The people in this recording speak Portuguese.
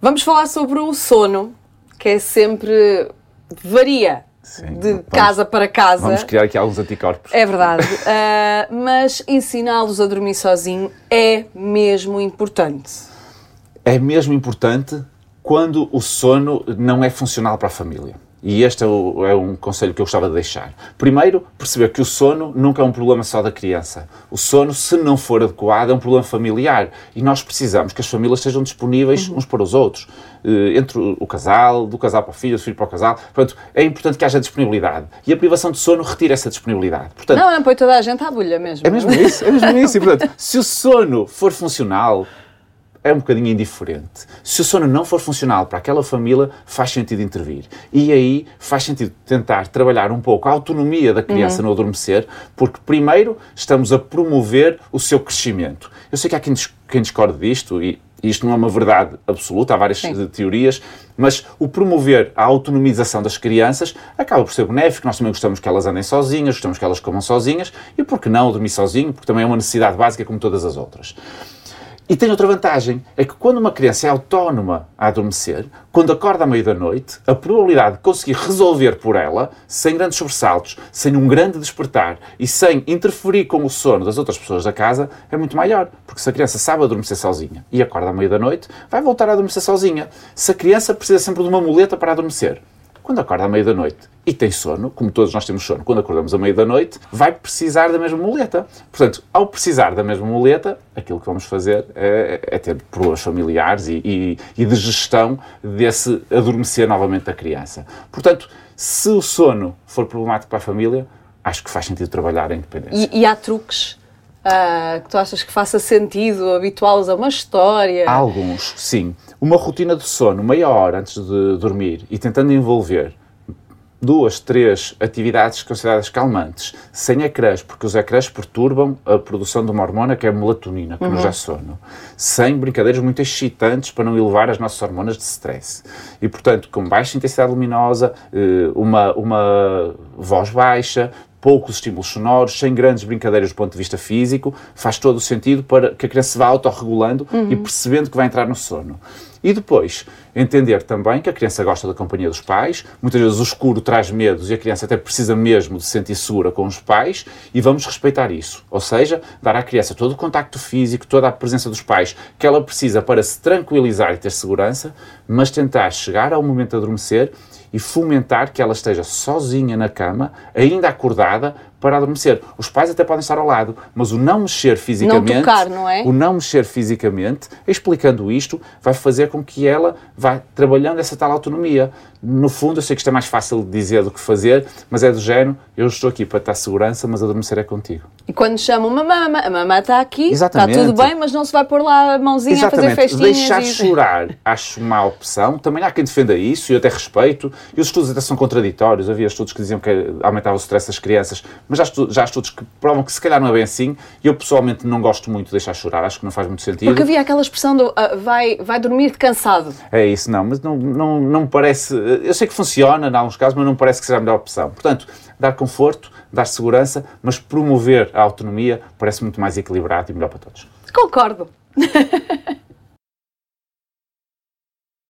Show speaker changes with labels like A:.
A: Vamos falar sobre o sono, que é sempre. varia
B: Sim,
A: de
B: vamos-
A: casa para casa.
B: Vamos criar aqui alguns anticorpos.
A: É verdade. Ah, mas ensiná-los a dormir sozinho é mesmo importante.
B: É mesmo importante quando o sono não é funcional para a família. E este é, o- é um conselho que eu gostava de deixar. Primeiro, perceber que o sono nunca é um problema só da criança. O sono, se não for adequado, é um problema familiar. E nós precisamos que as famílias estejam disponíveis uns para os outros. Eh, Entre o o casal, do casal para o filho, do filho para o casal. Portanto, é importante que haja disponibilidade. E a privação de sono retira essa disponibilidade. Portanto,
A: Não, não põe toda a gente à bolha mesmo.
B: é mesmo isso, é mesmo isso. E, portanto, se o sono for funcional, é um bocadinho indiferente. Se o sono não for funcional para aquela família, faz sentido intervir. E aí faz sentido tentar trabalhar um pouco a autonomia da criança no adormecer, porque primeiro estamos a promover o seu crescimento. Eu sei que há quem, quem discorde disto e isto não é uma verdade absoluta, há várias
A: Sim.
B: teorias, mas o promover a autonomização das crianças acaba por ser benéfico. Nós também gostamos que elas andem sozinhas, gostamos que elas comam sozinhas e por que não dormir sozinho? Porque também é uma necessidade básica como todas as outras. E tem outra vantagem, é que quando uma criança é autónoma a adormecer, quando acorda à meia da noite, a probabilidade de conseguir resolver por ela, sem grandes sobressaltos, sem um grande despertar e sem interferir com o sono das outras pessoas da casa, é muito maior. Porque se a criança sabe adormecer sozinha e acorda à meia da noite, vai voltar a adormecer sozinha. Se a criança precisa sempre de uma muleta para adormecer, quando acorda à meia da noite e tem sono, como todos nós temos sono, quando acordamos à meia da noite, vai precisar da mesma muleta. Portanto, ao precisar da mesma muleta, aquilo que vamos fazer é, é ter problemas familiares e, e- e de gestão desse adormecer novamente da criança. Portanto, se o sono for problemático para a família, acho que faz sentido trabalhar a independência.
A: E, e há truques ah, que tu achas que faça sentido habituá-los a uma história?
B: Há alguns, sim. Uma rotina de sono, meia hora antes de dormir e tentando envolver duas, três atividades consideradas calmantes, sem ecrãs, porque os ecrãs perturbam a produção de uma hormona que é a melatonina, que nos dá sono. Sem brincadeiras muito excitantes para não elevar as nossas hormonas de stress. E, portanto, com baixa intensidade luminosa, eh, uma, uma voz baixa, poucos estímulos sonoros, sem grandes brincadeiras do ponto de vista físico, faz todo o sentido para que a criança se vá autorregulando e percebendo que vai entrar no sono. E depois, entender também que a criança gosta da companhia dos pais, muitas vezes o escuro traz medos e a criança até precisa mesmo de se sentir segura com os pais e vamos respeitar isso. Ou seja, dar à criança todo o contacto físico, toda a presença dos pais que ela precisa para se tranquilizar e ter segurança, mas tentar chegar ao momento de adormecer e fomentar que ela esteja sozinha na cama, ainda acordada, para adormecer. Os pais até podem estar ao lado, mas o não mexer fisicamente,
A: tocar, não é?
B: o não mexer fisicamente, explicando isto, vai fazer com que ela vá trabalhando essa tal autonomia. No fundo, eu sei que isto é mais fácil de dizer do que fazer, mas é do género, eu estou aqui para dar segurança, mas adormecer é contigo.
A: E quando chamam mamã, a mamã está aqui, está
B: Exatamente.
A: tudo bem, mas não se vai pôr lá a mãozinha a fazer festinhas.
B: Deixar
A: e...
B: chorar acho má opção. Também há quem defenda isso e eu até respeito. E os estudos até são contraditórios. Havia estudos que diziam que aumentava o stress das crianças, mas já, estu- já há estudos que provam que se calhar não é bem assim. E eu pessoalmente não gosto muito de deixar chorar. Acho que não faz muito sentido.
A: Porque havia aquela expressão do ah, vai, vai dormir cansado.
B: É isso, não, mas não, não, não parece. Eu sei que funciona em alguns casos, mas não parece que seja a melhor opção. Portanto, dar conforto, dar segurança, mas promover a autonomia parece muito mais equilibrado e melhor para todos.
A: Concordo.